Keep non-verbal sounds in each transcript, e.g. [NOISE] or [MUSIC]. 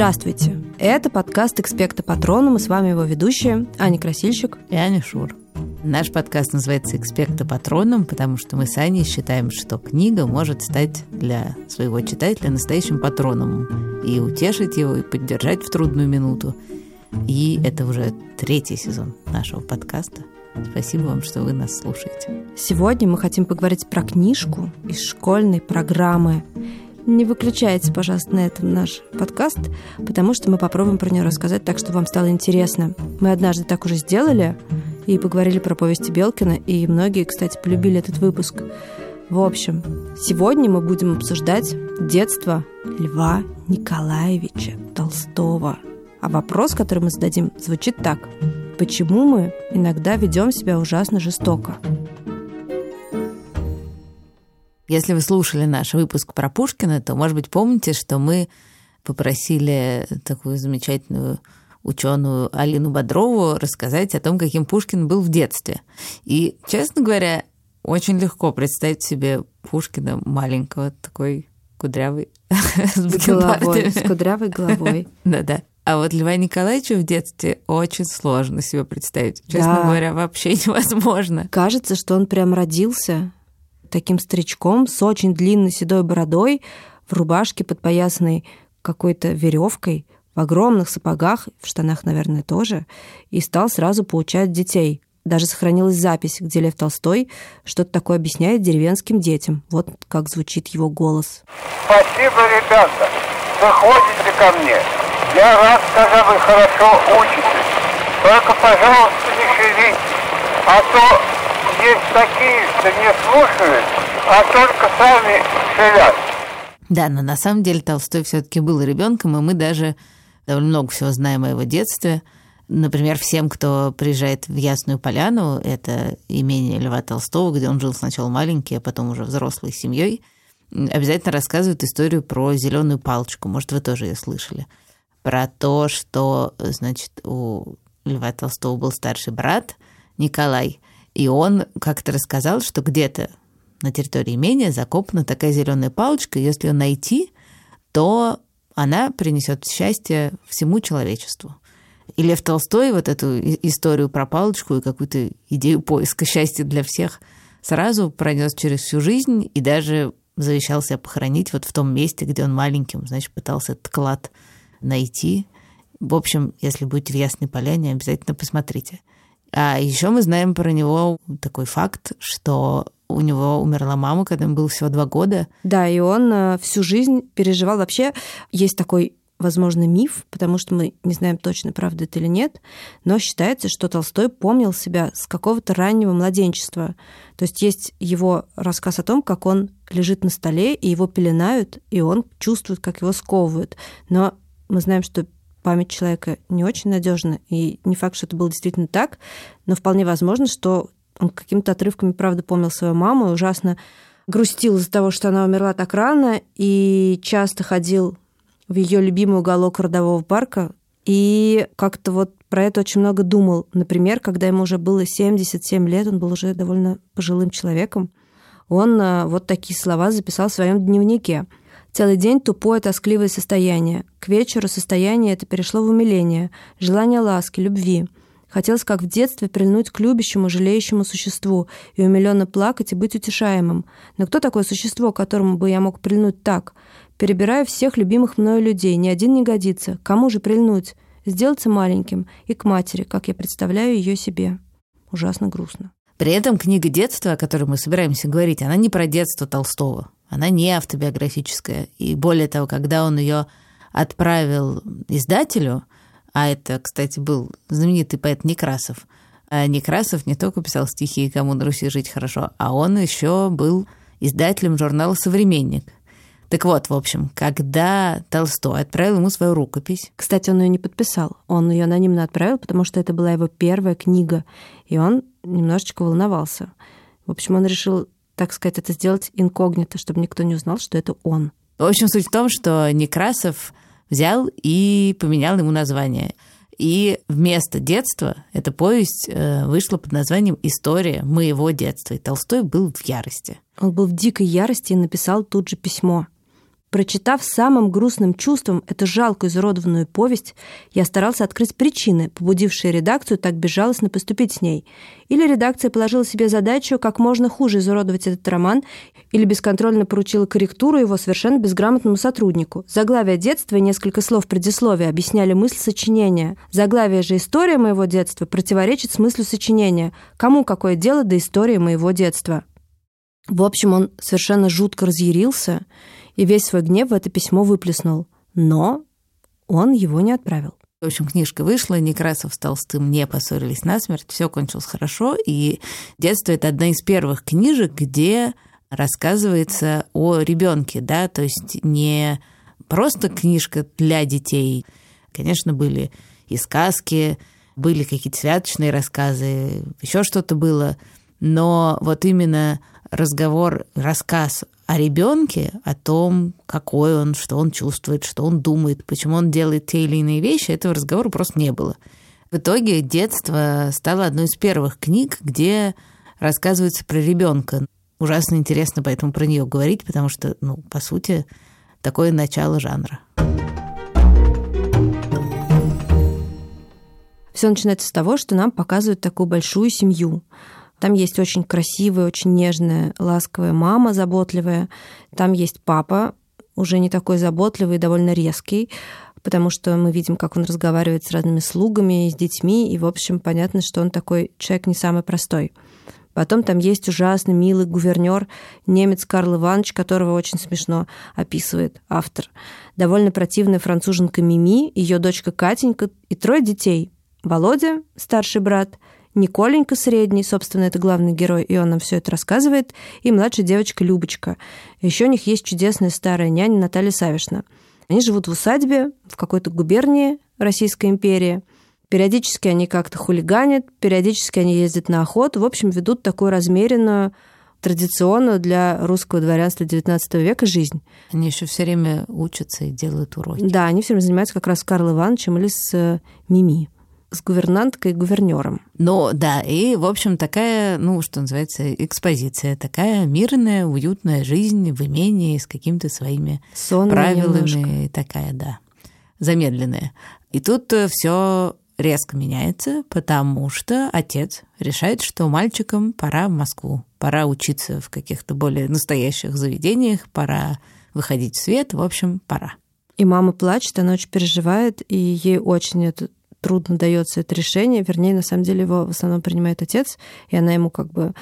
Здравствуйте! Это подкаст «Экспекта Патроном», и с вами его ведущие Аня Красильщик и Аня Шур. Наш подкаст называется «Экспекта Патроном», потому что мы с Аней считаем, что книга может стать для своего читателя настоящим патроном и утешить его, и поддержать в трудную минуту. И это уже третий сезон нашего подкаста. Спасибо вам, что вы нас слушаете. Сегодня мы хотим поговорить про книжку из школьной программы. Не выключайте, пожалуйста, на этом наш подкаст, потому что мы попробуем про нее рассказать так, чтобы вам стало интересно. Мы однажды так уже сделали и поговорили про повести Белкина, и многие, кстати, полюбили этот выпуск. В общем, сегодня мы будем обсуждать детство Льва Николаевича Толстого. А вопрос, который мы зададим, звучит так. Почему мы иногда ведем себя ужасно жестоко? Если вы слушали наш выпуск про Пушкина, то, может быть, помните, что мы попросили такую замечательную ученую Алину Бодрову рассказать о том, каким Пушкин был в детстве. И, честно говоря, очень легко представить себе Пушкина маленького, такой кудрявый, [LAUGHS] с, головой, с кудрявой головой. [LAUGHS] Да-да. А вот Льва Николаевича в детстве очень сложно себе представить. Честно да. говоря, вообще [LAUGHS] невозможно. Кажется, что он прям родился таким старичком с очень длинной седой бородой, в рубашке, подпоясанной какой-то веревкой, в огромных сапогах, в штанах, наверное, тоже, и стал сразу получать детей. Даже сохранилась запись, где Лев Толстой что-то такое объясняет деревенским детям. Вот как звучит его голос. Спасибо, ребята, вы ходите ко мне. Я рад, когда вы хорошо учитесь. Только, пожалуйста, не шевелитесь, а то есть такие, что не слушают, а только сами шевят. Да, но на самом деле Толстой все-таки был ребенком, и мы даже довольно много всего знаем о его детстве. Например, всем, кто приезжает в Ясную Поляну, это имение Льва Толстого, где он жил сначала маленький, а потом уже взрослой семьей, обязательно рассказывают историю про зеленую палочку. Может, вы тоже ее слышали. Про то, что, значит, у Льва Толстого был старший брат Николай, и он как-то рассказал, что где-то на территории имения закопана такая зеленая палочка, и если ее найти, то она принесет счастье всему человечеству. И Лев Толстой вот эту историю про палочку и какую-то идею поиска счастья для всех сразу пронес через всю жизнь и даже завещал себя похоронить вот в том месте, где он маленьким, значит, пытался этот клад найти. В общем, если будете в Ясной Поляне, обязательно посмотрите. А еще мы знаем про него такой факт, что у него умерла мама, когда ему было всего два года. Да, и он э, всю жизнь переживал. Вообще есть такой возможно, миф, потому что мы не знаем точно, правда это или нет, но считается, что Толстой помнил себя с какого-то раннего младенчества. То есть есть его рассказ о том, как он лежит на столе, и его пеленают, и он чувствует, как его сковывают. Но мы знаем, что память человека не очень надежна, и не факт, что это было действительно так, но вполне возможно, что он какими-то отрывками, правда, помнил свою маму и ужасно грустил из-за того, что она умерла так рано, и часто ходил в ее любимый уголок родового парка, и как-то вот про это очень много думал. Например, когда ему уже было 77 лет, он был уже довольно пожилым человеком, он э, вот такие слова записал в своем дневнике – Целый день тупое, тоскливое состояние. К вечеру состояние это перешло в умиление, желание ласки, любви. Хотелось, как в детстве, прильнуть к любящему, жалеющему существу и умиленно плакать и быть утешаемым. Но кто такое существо, к которому бы я мог прильнуть так? Перебирая всех любимых мною людей, ни один не годится. Кому же прильнуть? Сделаться маленьким и к матери, как я представляю ее себе. Ужасно грустно. При этом книга детства, о которой мы собираемся говорить, она не про детство Толстого. Она не автобиографическая. И более того, когда он ее отправил издателю, а это, кстати, был знаменитый поэт Некрасов, а Некрасов не только писал стихи «Кому на Руси жить хорошо», а он еще был издателем журнала «Современник». Так вот, в общем, когда Толстой отправил ему свою рукопись... Кстати, он ее не подписал. Он ее анонимно отправил, потому что это была его первая книга, и он немножечко волновался. В общем, он решил так сказать, это сделать инкогнито, чтобы никто не узнал, что это он. В общем, суть в том, что Некрасов взял и поменял ему название. И вместо детства эта повесть э, вышла под названием «История моего детства». И Толстой был в ярости. Он был в дикой ярости и написал тут же письмо. Прочитав самым грустным чувством эту жалкую изуродованную повесть, я старался открыть причины, побудившие редакцию так безжалостно поступить с ней. Или редакция положила себе задачу как можно хуже изуродовать этот роман, или бесконтрольно поручила корректуру его совершенно безграмотному сотруднику. Заглавие детства и несколько слов предисловия объясняли мысль сочинения. Заглавие же «История моего детства» противоречит смыслу сочинения. Кому какое дело до истории моего детства? В общем, он совершенно жутко разъярился – и весь свой гнев в это письмо выплеснул. Но он его не отправил. В общем, книжка вышла, Некрасов с Толстым не поссорились насмерть, все кончилось хорошо, и «Детство» — это одна из первых книжек, где рассказывается о ребенке, да, то есть не просто книжка для детей. Конечно, были и сказки, были какие-то святочные рассказы, еще что-то было, но вот именно разговор, рассказ о ребенке, о том, какой он, что он чувствует, что он думает, почему он делает те или иные вещи, этого разговора просто не было. В итоге детство стало одной из первых книг, где рассказывается про ребенка. Ужасно интересно поэтому про нее говорить, потому что, ну, по сути, такое начало жанра. Все начинается с того, что нам показывают такую большую семью. Там есть очень красивая, очень нежная, ласковая мама, заботливая. Там есть папа, уже не такой заботливый, довольно резкий, потому что мы видим, как он разговаривает с разными слугами, с детьми, и, в общем, понятно, что он такой человек не самый простой. Потом там есть ужасно милый гувернер, немец Карл Иванович, которого очень смешно описывает автор. Довольно противная француженка Мими, ее дочка Катенька и трое детей. Володя, старший брат, Николенька средний, собственно, это главный герой, и он нам все это рассказывает, и младшая девочка Любочка. Еще у них есть чудесная старая няня Наталья Савишна. Они живут в усадьбе в какой-то губернии Российской империи. Периодически они как-то хулиганят, периодически они ездят на охоту. В общем, ведут такую размеренную, традиционную для русского дворянства XIX века жизнь. Они еще все время учатся и делают уроки. Да, они все время занимаются как раз с Карлом Ивановичем или с э, Мими с гувернанткой и гувернером. Ну, да, и, в общем, такая, ну, что называется, экспозиция, такая мирная, уютная жизнь в имении с какими-то своими Сонная правилами, немножко. такая, да, замедленная. И тут э, все резко меняется, потому что отец решает, что мальчикам пора в Москву, пора учиться в каких-то более настоящих заведениях, пора выходить в свет, в общем, пора. И мама плачет, она очень переживает, и ей очень это трудно дается это решение. Вернее, на самом деле его в основном принимает отец, и она ему как бы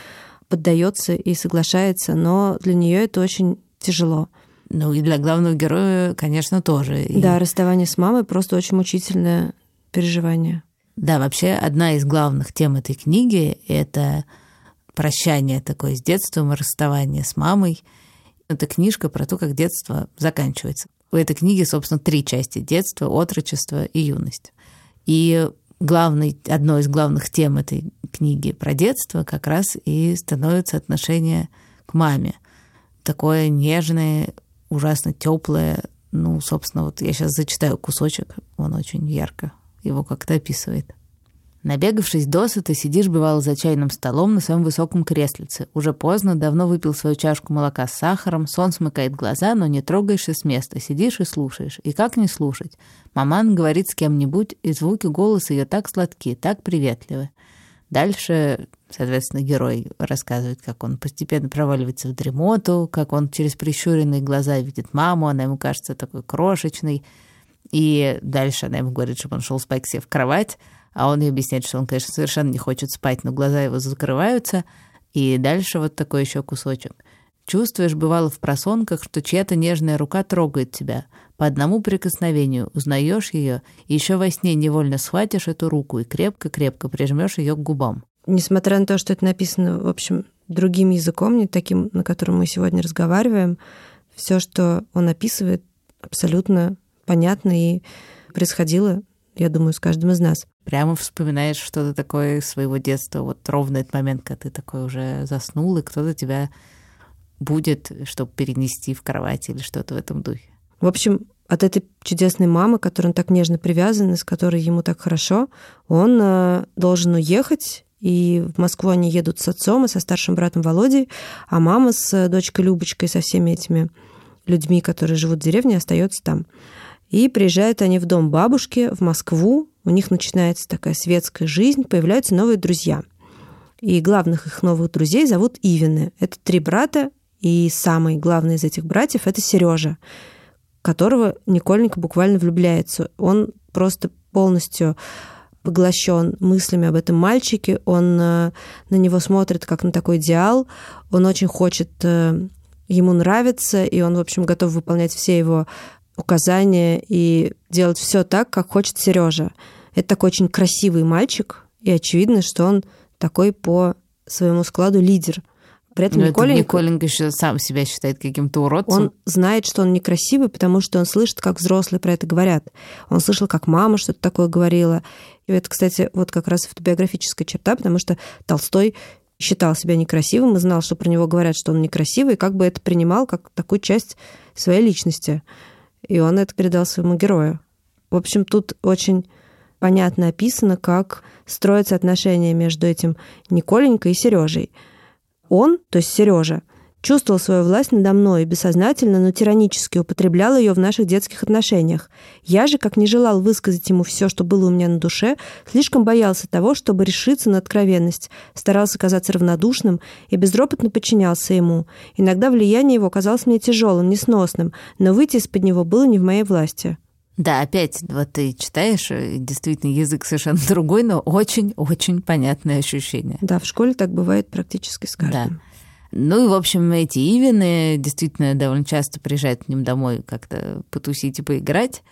поддается и соглашается, но для нее это очень тяжело. Ну и для главного героя, конечно, тоже. И... Да, расставание с мамой просто очень мучительное переживание. Да, вообще одна из главных тем этой книги — это прощание такое с детством и расставание с мамой. Это книжка про то, как детство заканчивается. У этой книги, собственно, три части — детство, отрочество и юность. И главной, одной из главных тем этой книги про детство как раз и становится отношение к маме. Такое нежное, ужасно теплое. Ну, собственно, вот я сейчас зачитаю кусочек, он очень ярко его как-то описывает. Набегавшись досыта, сидишь, бывало, за чайным столом на своем высоком креслице. Уже поздно, давно выпил свою чашку молока с сахаром, сон смыкает глаза, но не трогаешься с места, сидишь и слушаешь. И как не слушать? Маман говорит с кем-нибудь, и звуки голоса ее так сладкие, так приветливы. Дальше, соответственно, герой рассказывает, как он постепенно проваливается в дремоту, как он через прищуренные глаза видит маму, она ему кажется такой крошечной. И дальше она ему говорит, чтобы он шел спать себе в кровать, а он ей объясняет, что он, конечно, совершенно не хочет спать, но глаза его закрываются, и дальше вот такой еще кусочек. Чувствуешь, бывало в просонках, что чья-то нежная рука трогает тебя. По одному прикосновению узнаешь ее, и еще во сне невольно схватишь эту руку и крепко-крепко прижмешь ее к губам. Несмотря на то, что это написано, в общем, другим языком, не таким, на котором мы сегодня разговариваем, все, что он описывает, абсолютно понятно и происходило, я думаю, с каждым из нас прямо вспоминаешь что-то такое своего детства, вот ровно этот момент, когда ты такой уже заснул, и кто-то тебя будет, чтобы перенести в кровать или что-то в этом духе. В общем, от этой чудесной мамы, к которой он так нежно привязан, и с которой ему так хорошо, он э, должен уехать, и в Москву они едут с отцом и со старшим братом Володей, а мама с дочкой Любочкой, со всеми этими людьми, которые живут в деревне, остается там. И приезжают они в дом бабушки в Москву. У них начинается такая светская жизнь, появляются новые друзья. И главных их новых друзей зовут Ивины. Это три брата, и самый главный из этих братьев это Сережа, которого Никольник буквально влюбляется. Он просто полностью поглощен мыслями об этом мальчике, он э, на него смотрит как на такой идеал, он очень хочет э, ему нравится, и он, в общем, готов выполнять все его указания и делать все так, как хочет Сережа. Это такой очень красивый мальчик, и очевидно, что он такой по своему складу лидер. При этом Но Николенко, Николенко еще сам себя считает каким-то уродцем. Он знает, что он некрасивый, потому что он слышит, как взрослые про это говорят. Он слышал, как мама что-то такое говорила. И это, кстати, вот как раз автобиографическая черта, потому что Толстой считал себя некрасивым и знал, что про него говорят, что он некрасивый, и как бы это принимал как такую часть своей личности. И он это передал своему герою. В общем, тут очень понятно описано, как строятся отношения между этим Николенькой и Сережей. Он, то есть Сережа, чувствовал свою власть надо мной и бессознательно, но тиранически употреблял ее в наших детских отношениях. Я же, как не желал высказать ему все, что было у меня на душе, слишком боялся того, чтобы решиться на откровенность, старался казаться равнодушным и безропотно подчинялся ему. Иногда влияние его казалось мне тяжелым, несносным, но выйти из-под него было не в моей власти. Да, опять, вот ты читаешь, действительно, язык совершенно [LAUGHS] другой, но очень-очень понятное ощущение. Да, в школе так бывает практически с каждым. Да. Ну и, в общем, эти Ивины действительно довольно часто приезжают к ним домой как-то потусить и поиграть.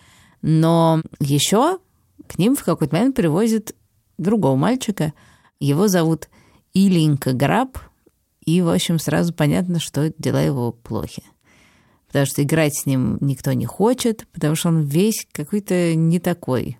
Но еще к ним в какой-то момент привозят другого мальчика. Его зовут Иленька Граб. И, в общем, сразу понятно, что дела его плохи. Потому что играть с ним никто не хочет, потому что он весь какой-то не такой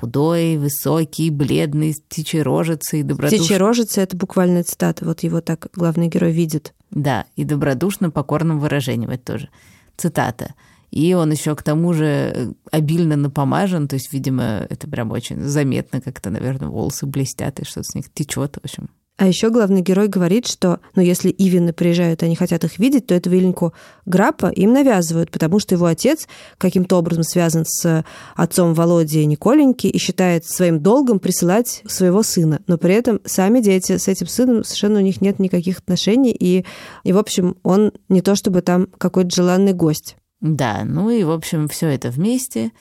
худой, высокий, бледный, с птичьей рожицей, добродушный. Птичья рожица — это буквально цитата, вот его так главный герой видит. Да, и добродушно покорным выражением, это тоже цитата. И он еще к тому же обильно напомажен, то есть, видимо, это прям очень заметно, как-то, наверное, волосы блестят, и что-то с них течет, в общем. А еще главный герой говорит, что, ну, если Ивины приезжают, они хотят их видеть, то эту Виленьку Граппа им навязывают, потому что его отец каким-то образом связан с отцом Володи Николеньки и считает своим долгом присылать своего сына. Но при этом сами дети с этим сыном совершенно у них нет никаких отношений, и, и в общем, он не то чтобы там какой-то желанный гость. Да, ну и, в общем, все это вместе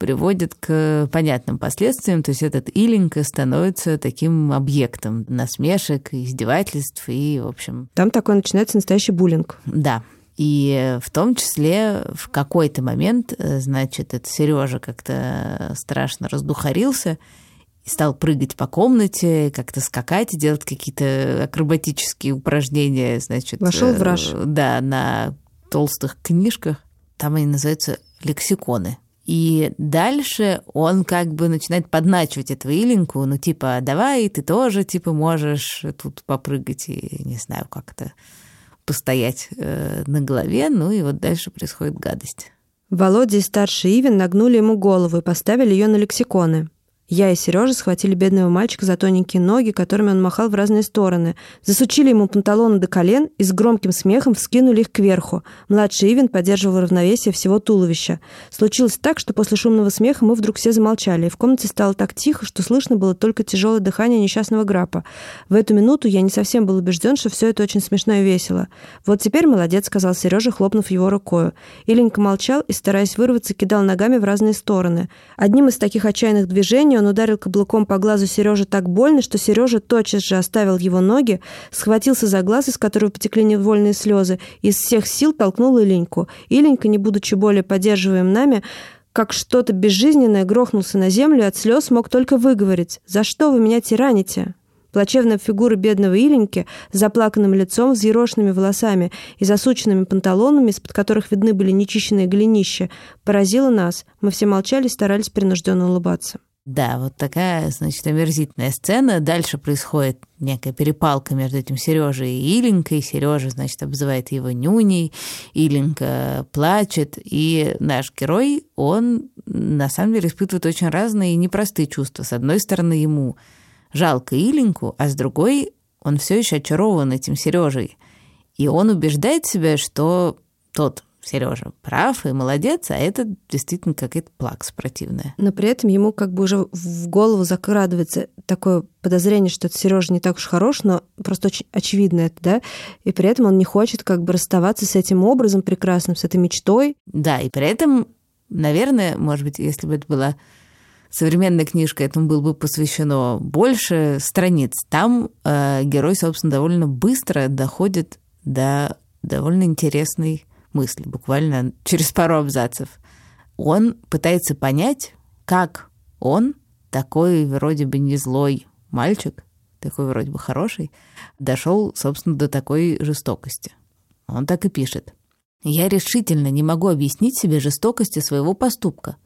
приводит к понятным последствиям. То есть этот Иленька становится таким объектом насмешек, издевательств и, в общем... Там такой начинается настоящий буллинг. Да. И в том числе в какой-то момент, значит, этот Сережа как-то страшно раздухарился и стал прыгать по комнате, как-то скакать, делать какие-то акробатические упражнения, значит. Вошел в раж. Да, на толстых книжках. Там они называются лексиконы. И дальше он как бы начинает подначивать этого Илинку, ну типа, давай, ты тоже типа можешь тут попрыгать и, не знаю, как-то постоять э, на голове, ну и вот дальше происходит гадость. Володя и старший Ивин нагнули ему голову и поставили ее на лексиконы. Я и Сережа схватили бедного мальчика за тоненькие ноги, которыми он махал в разные стороны, засучили ему панталоны до колен и с громким смехом вскинули их кверху. Младший Ивен поддерживал равновесие всего туловища. Случилось так, что после шумного смеха мы вдруг все замолчали, и в комнате стало так тихо, что слышно было только тяжелое дыхание несчастного грапа. В эту минуту я не совсем был убежден, что все это очень смешно и весело. «Вот теперь молодец», — сказал Сережа, хлопнув его рукою. Иленька молчал и, стараясь вырваться, кидал ногами в разные стороны. Одним из таких отчаянных движений он ударил каблуком по глазу Сережи так больно, что Сережа тотчас же оставил его ноги, схватился за глаз, из которого потекли невольные слезы, и из всех сил толкнул Иленьку. Иленька, не будучи более поддерживаем нами, как что-то безжизненное грохнулся на землю и от слез мог только выговорить «За что вы меня тираните?» Плачевная фигура бедного Иленьки с заплаканным лицом, взъерошенными волосами и засученными панталонами, из-под которых видны были нечищенные голенища, поразила нас. Мы все молчали и старались принужденно улыбаться. Да, вот такая, значит, омерзительная сцена. Дальше происходит некая перепалка между этим Сережей и Иленькой. Сережа, значит, обзывает его нюней. Иленька плачет. И наш герой, он на самом деле испытывает очень разные и непростые чувства. С одной стороны, ему жалко Иленьку, а с другой он все еще очарован этим Сережей. И он убеждает себя, что тот Сережа прав и молодец, а это действительно какая-то плакс спортивная. Но при этом ему как бы уже в голову закрадывается такое подозрение, что это Сережа не так уж хорош, но просто очень очевидно это, да? И при этом он не хочет как бы расставаться с этим образом прекрасным, с этой мечтой. Да, и при этом, наверное, может быть, если бы это была современная книжка, этому было бы посвящено больше страниц. Там э, герой, собственно, довольно быстро доходит до довольно интересной мысли, буквально через пару абзацев. Он пытается понять, как он, такой вроде бы не злой мальчик, такой вроде бы хороший, дошел, собственно, до такой жестокости. Он так и пишет. «Я решительно не могу объяснить себе жестокости своего поступка.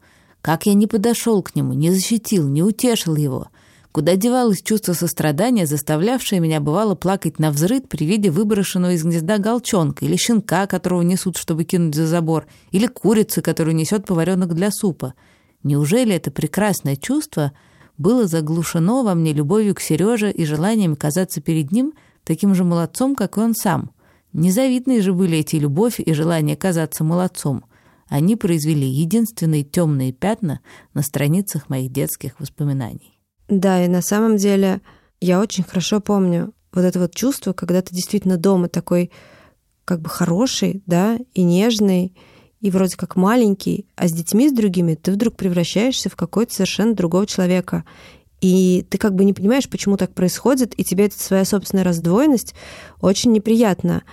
Как я не подошел к нему, не защитил, не утешил его — Куда девалось чувство сострадания, заставлявшее меня бывало плакать на взрыд при виде выброшенного из гнезда галчонка, или щенка, которого несут, чтобы кинуть за забор, или курицы, которую несет поваренок для супа. Неужели это прекрасное чувство было заглушено во мне любовью к Сереже и желанием казаться перед ним таким же молодцом, как и он сам? Незавидные же были эти любовь и желание казаться молодцом. Они произвели единственные темные пятна на страницах моих детских воспоминаний. Да, и на самом деле я очень хорошо помню вот это вот чувство, когда ты действительно дома такой как бы хороший, да, и нежный, и вроде как маленький, а с детьми, с другими, ты вдруг превращаешься в какой-то совершенно другого человека. И ты как бы не понимаешь, почему так происходит, и тебе эта своя собственная раздвоенность очень неприятна.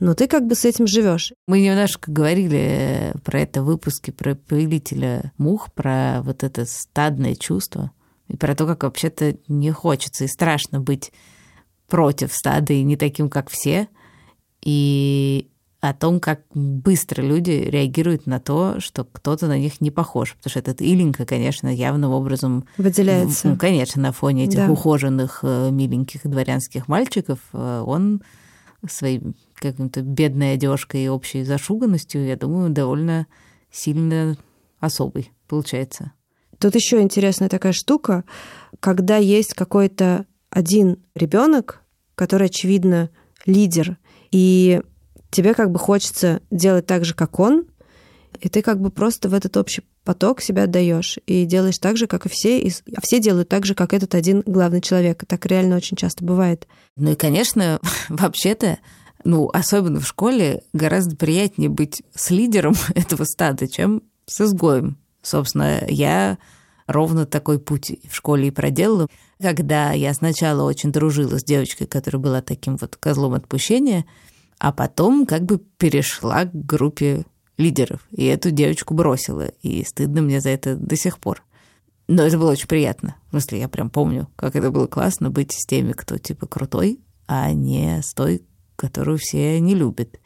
Но ты как бы с этим живешь. Мы немножко говорили про это в выпуске про повелителя мух, про вот это стадное чувство и про то, как вообще-то не хочется и страшно быть против стада и не таким, как все, и о том, как быстро люди реагируют на то, что кто-то на них не похож. Потому что этот Иленька, конечно, явным образом... Выделяется. Ну, конечно, на фоне этих да. ухоженных, э, миленьких дворянских мальчиков, э, он своей каким-то бедной одежкой и общей зашуганностью, я думаю, довольно сильно особый получается. Тут еще интересная такая штука, когда есть какой-то один ребенок, который, очевидно, лидер, и тебе как бы хочется делать так же, как он, и ты как бы просто в этот общий поток себя отдаешь и делаешь так же, как и все, и а все делают так же, как этот один главный человек. Так реально очень часто бывает. Ну и, конечно, [LAUGHS] вообще-то, ну, особенно в школе, гораздо приятнее быть с лидером [LAUGHS] этого стада, чем с изгоем. Собственно, я ровно такой путь в школе и проделала, когда я сначала очень дружила с девочкой, которая была таким вот козлом отпущения, а потом как бы перешла к группе лидеров, и эту девочку бросила, и стыдно мне за это до сих пор. Но это было очень приятно. В смысле, я прям помню, как это было классно быть с теми, кто типа крутой, а не с той, которую все не любят.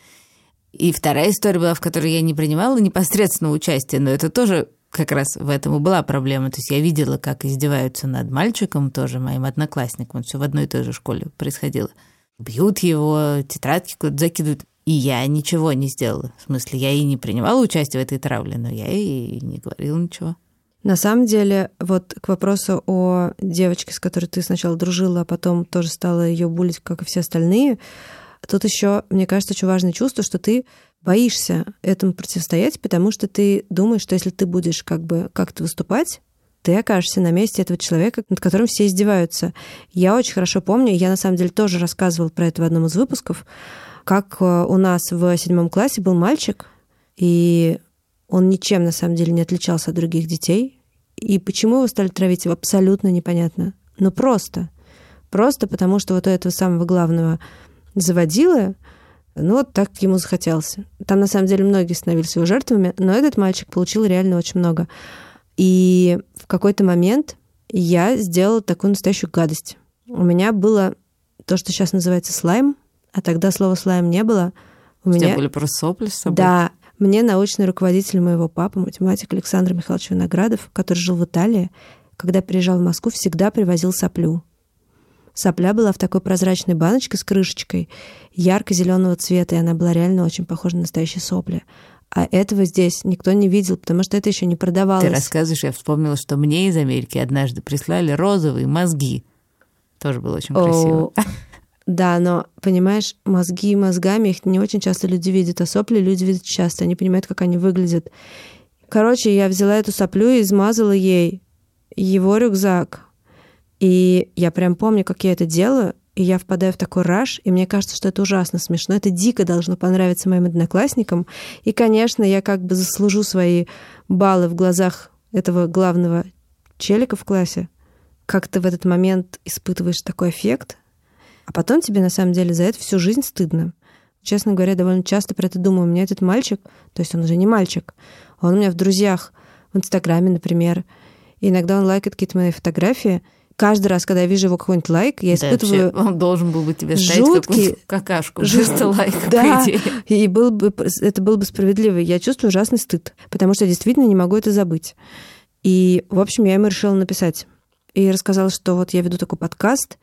И вторая история была, в которой я не принимала непосредственного участия, но это тоже как раз в этом и была проблема. То есть я видела, как издеваются над мальчиком, тоже моим одноклассником, все в одной и той же школе происходило. Бьют его, тетрадки куда-то закидывают. И я ничего не сделала. В смысле, я и не принимала участие в этой травле, но я и не говорила ничего. На самом деле, вот к вопросу о девочке, с которой ты сначала дружила, а потом тоже стала ее булить, как и все остальные, тут еще, мне кажется, очень важное чувство, что ты боишься этому противостоять, потому что ты думаешь, что если ты будешь как бы как-то выступать, ты окажешься на месте этого человека, над которым все издеваются. Я очень хорошо помню, я на самом деле тоже рассказывала про это в одном из выпусков, как э, у нас в седьмом классе был мальчик, и он ничем на самом деле не отличался от других детей. И почему его стали травить, абсолютно непонятно. Но просто. Просто потому, что вот у этого самого главного заводила ну, вот так ему захотелось. Там, на самом деле, многие становились его жертвами, но этот мальчик получил реально очень много. И в какой-то момент я сделала такую настоящую гадость. У меня было то, что сейчас называется слайм, а тогда слова слайм не было. У, У меня были просто сопли с собой? Да. Мне научный руководитель моего папы, математик Александр Михайлович Виноградов, который жил в Италии, когда приезжал в Москву, всегда привозил соплю. Сопля была в такой прозрачной баночке с крышечкой, ярко-зеленого цвета, и она была реально очень похожа на настоящие сопли. А этого здесь никто не видел, потому что это еще не продавалось. Ты рассказываешь, я вспомнила, что мне из Америки однажды прислали розовые мозги. Тоже было очень красиво. Да, но, понимаешь, мозги мозгами, их не очень часто люди видят, а сопли люди видят часто, они понимают, как они выглядят. Короче, я взяла эту соплю и измазала ей его рюкзак. И я прям помню, как я это делаю, и я впадаю в такой раж, и мне кажется, что это ужасно смешно. Это дико должно понравиться моим одноклассникам. И, конечно, я как бы заслужу свои баллы в глазах этого главного челика в классе. Как ты в этот момент испытываешь такой эффект, а потом тебе на самом деле за это всю жизнь стыдно. Честно говоря, довольно часто про это думаю. У меня этот мальчик, то есть он уже не мальчик, он у меня в друзьях, в Инстаграме, например. И иногда он лайкает какие-то мои фотографии — каждый раз, когда я вижу его какой-нибудь лайк, я испытываю... Да, он должен был бы тебе жуткий, какашку вместо лайка, да, по идее. И был бы, это было бы справедливо. Я чувствую ужасный стыд, потому что я действительно не могу это забыть. И, в общем, я ему решила написать. И рассказала, что вот я веду такой подкаст,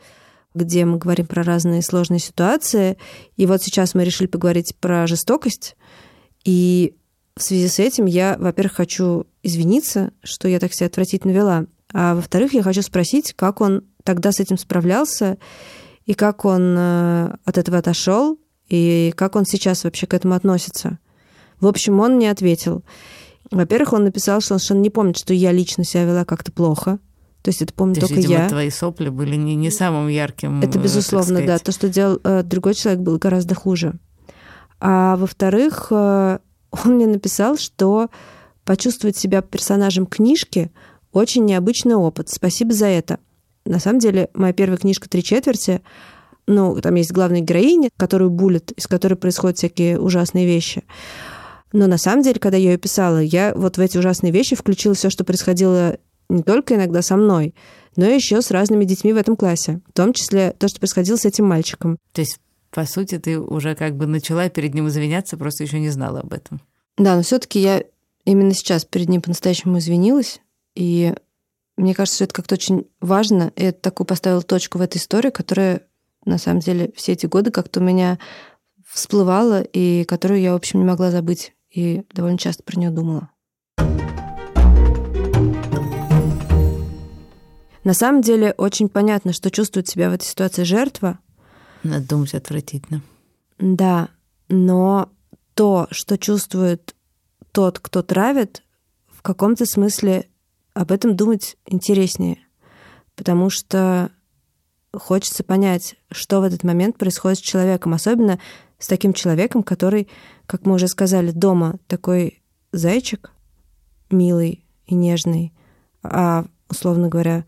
где мы говорим про разные сложные ситуации. И вот сейчас мы решили поговорить про жестокость. И в связи с этим я, во-первых, хочу извиниться, что я так себя отвратительно вела. А во-вторых, я хочу спросить, как он тогда с этим справлялся, и как он э, от этого отошел, и как он сейчас вообще к этому относится. В общем, он не ответил. Во-первых, он написал, что он совершенно не помнит, что я лично себя вела как-то плохо. То есть это помню То только есть, видимо, я. твои сопли были не, не самым ярким. Это э, безусловно, да. То, что делал э, другой человек, было гораздо хуже. А во-вторых, он мне написал, что почувствовать себя персонажем книжки очень необычный опыт. Спасибо за это. На самом деле, моя первая книжка «Три четверти», ну, там есть главная героиня, которую булят, из которой происходят всякие ужасные вещи. Но на самом деле, когда я ее писала, я вот в эти ужасные вещи включила все, что происходило не только иногда со мной, но еще с разными детьми в этом классе. В том числе то, что происходило с этим мальчиком. То есть, по сути, ты уже как бы начала перед ним извиняться, просто еще не знала об этом. Да, но все-таки я именно сейчас перед ним по-настоящему извинилась. И мне кажется, что это как-то очень важно. И это такую поставила точку в этой истории, которая, на самом деле, все эти годы как-то у меня всплывала, и которую я, в общем, не могла забыть. И довольно часто про нее думала. На самом деле очень понятно, что чувствует себя в этой ситуации жертва. Надо думать отвратительно. Да, но то, что чувствует тот, кто травит, в каком-то смысле об этом думать интереснее, потому что хочется понять, что в этот момент происходит с человеком, особенно с таким человеком, который, как мы уже сказали, дома такой зайчик, милый и нежный, а, условно говоря,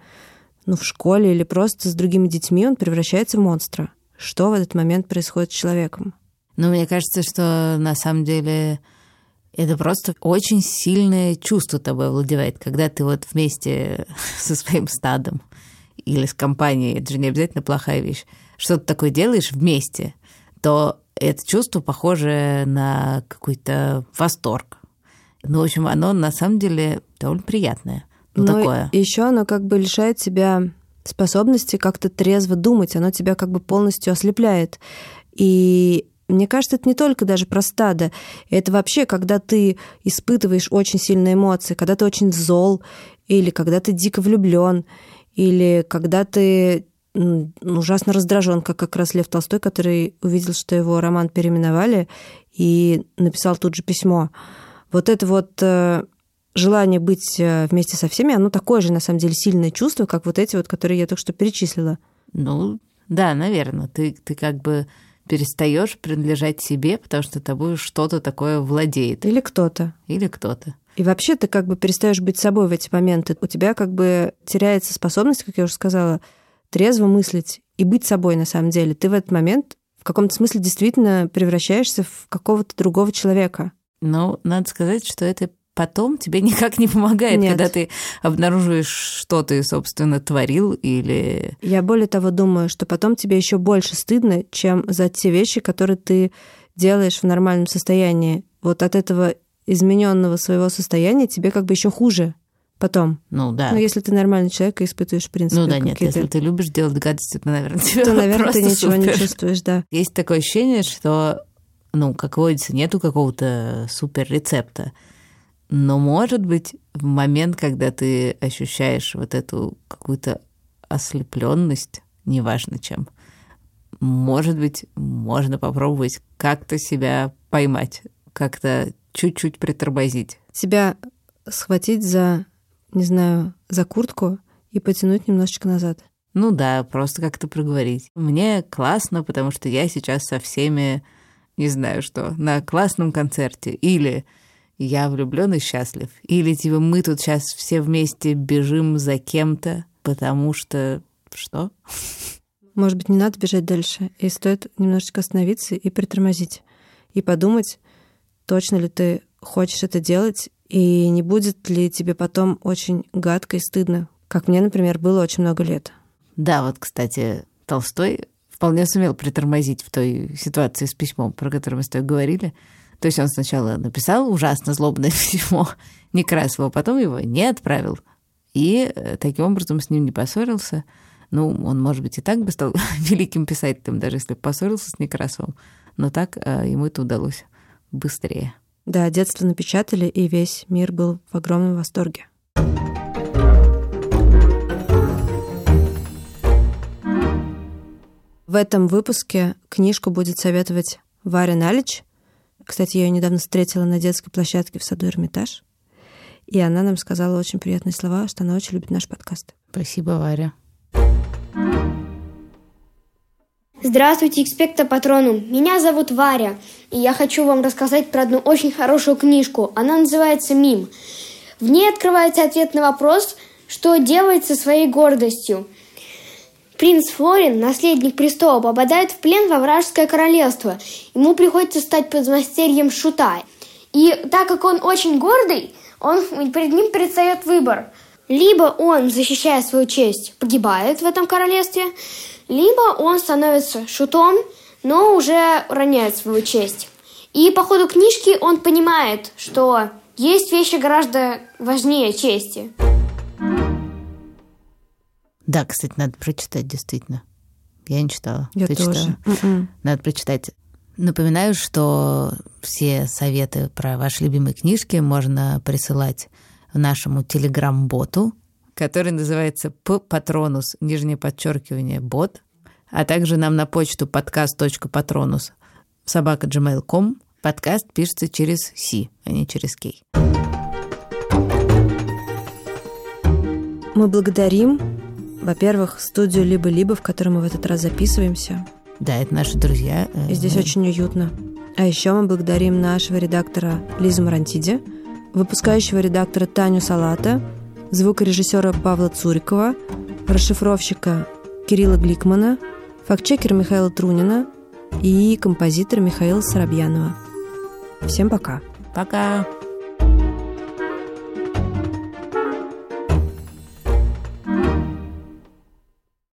ну, в школе или просто с другими детьми он превращается в монстра. Что в этот момент происходит с человеком? Ну, мне кажется, что на самом деле это просто очень сильное чувство тобой овладевает, когда ты вот вместе [LAUGHS] со своим стадом или с компанией, это же не обязательно плохая вещь, что-то такое делаешь вместе, то это чувство похоже на какой-то восторг. Ну, в общем, оно на самом деле довольно приятное. Ну, Но такое. Еще оно как бы лишает тебя способности как-то трезво думать, оно тебя как бы полностью ослепляет. И мне кажется, это не только даже про стадо. Это вообще, когда ты испытываешь очень сильные эмоции, когда ты очень зол, или когда ты дико влюблен, или когда ты ужасно раздражен, как как раз Лев Толстой, который увидел, что его роман переименовали, и написал тут же письмо. Вот это вот э, желание быть э, вместе со всеми, оно такое же, на самом деле, сильное чувство, как вот эти вот, которые я только что перечислила. Ну, да, наверное. Ты, ты как бы перестаешь принадлежать себе, потому что тобой что-то такое владеет. Или кто-то. Или кто-то. И вообще ты как бы перестаешь быть собой в эти моменты. У тебя как бы теряется способность, как я уже сказала, трезво мыслить и быть собой на самом деле. Ты в этот момент в каком-то смысле действительно превращаешься в какого-то другого человека. Ну, надо сказать, что это потом тебе [LAUGHS] никак не помогает, Нет. когда ты обнаруживаешь, что ты, собственно, творил или... Я более того думаю, что потом тебе еще больше стыдно, чем за те вещи, которые ты делаешь в нормальном состоянии. Вот от этого измененного своего состояния тебе как бы еще хуже потом. Ну да. Ну, если ты нормальный человек и испытываешь, в принципе, Ну да, нет, если ты любишь делать гадости, то, наверное, [LAUGHS] тебе то, наверное, ты ничего не супер. чувствуешь, да. Есть такое ощущение, что, ну, как водится, нету какого-то супер рецепта. Но, может быть, в момент, когда ты ощущаешь вот эту какую-то ослепленность, неважно чем, может быть, можно попробовать как-то себя поймать, как-то чуть-чуть притормозить. Себя схватить за, не знаю, за куртку и потянуть немножечко назад. Ну да, просто как-то проговорить. Мне классно, потому что я сейчас со всеми, не знаю что, на классном концерте. Или я влюблен и счастлив. Или типа мы тут сейчас все вместе бежим за кем-то, потому что... Что? Может быть, не надо бежать дальше, и стоит немножечко остановиться и притормозить. И подумать, точно ли ты хочешь это делать, и не будет ли тебе потом очень гадко и стыдно, как мне, например, было очень много лет. Да, вот, кстати, Толстой вполне сумел притормозить в той ситуации с письмом, про которую мы с тобой говорили. То есть он сначала написал ужасно злобное [LAUGHS] письмо Некрасову, а потом его не отправил. И э, таким образом с ним не поссорился. Ну, он, может быть, и так бы стал [LAUGHS] великим писателем, даже если бы поссорился с Некрасовым. Но так э, ему это удалось быстрее. Да, детство напечатали, и весь мир был в огромном восторге. В этом выпуске книжку будет советовать Варя Налич. Кстати, я ее недавно встретила на детской площадке в саду Эрмитаж. И она нам сказала очень приятные слова, что она очень любит наш подкаст. Спасибо, Варя. Здравствуйте, экспекта Патронум. Меня зовут Варя, и я хочу вам рассказать про одну очень хорошую книжку. Она называется «Мим». В ней открывается ответ на вопрос, что делать со своей гордостью. Принц Флорин, наследник престола, попадает в плен во вражеское королевство. Ему приходится стать подмастерьем шута. И так как он очень гордый, он, перед ним предстает выбор. Либо он, защищая свою честь, погибает в этом королевстве, либо он становится шутом, но уже роняет свою честь. И по ходу книжки он понимает, что есть вещи гораздо важнее чести. Да, кстати, надо прочитать, действительно. Я не читала. Я Ты тоже. читала? М-м. Надо прочитать. Напоминаю, что все советы про ваши любимые книжки можно присылать нашему телеграм-боту, который называется п-патронус, нижнее подчеркивание, бот, а также нам на почту подкаст.патронус собака gmail.com. Подкаст пишется через си, а не через кей. Мы благодарим, во-первых, студию «Либо-либо», в которой мы в этот раз записываемся. Да, это наши друзья. И здесь очень уютно. А еще мы благодарим нашего редактора Лизу Марантиди, выпускающего редактора Таню Салата, звукорежиссера Павла Цурикова, расшифровщика Кирилла Гликмана, фактчекера Михаила Трунина и композитора Михаила Соробьянова. Всем пока. Пока.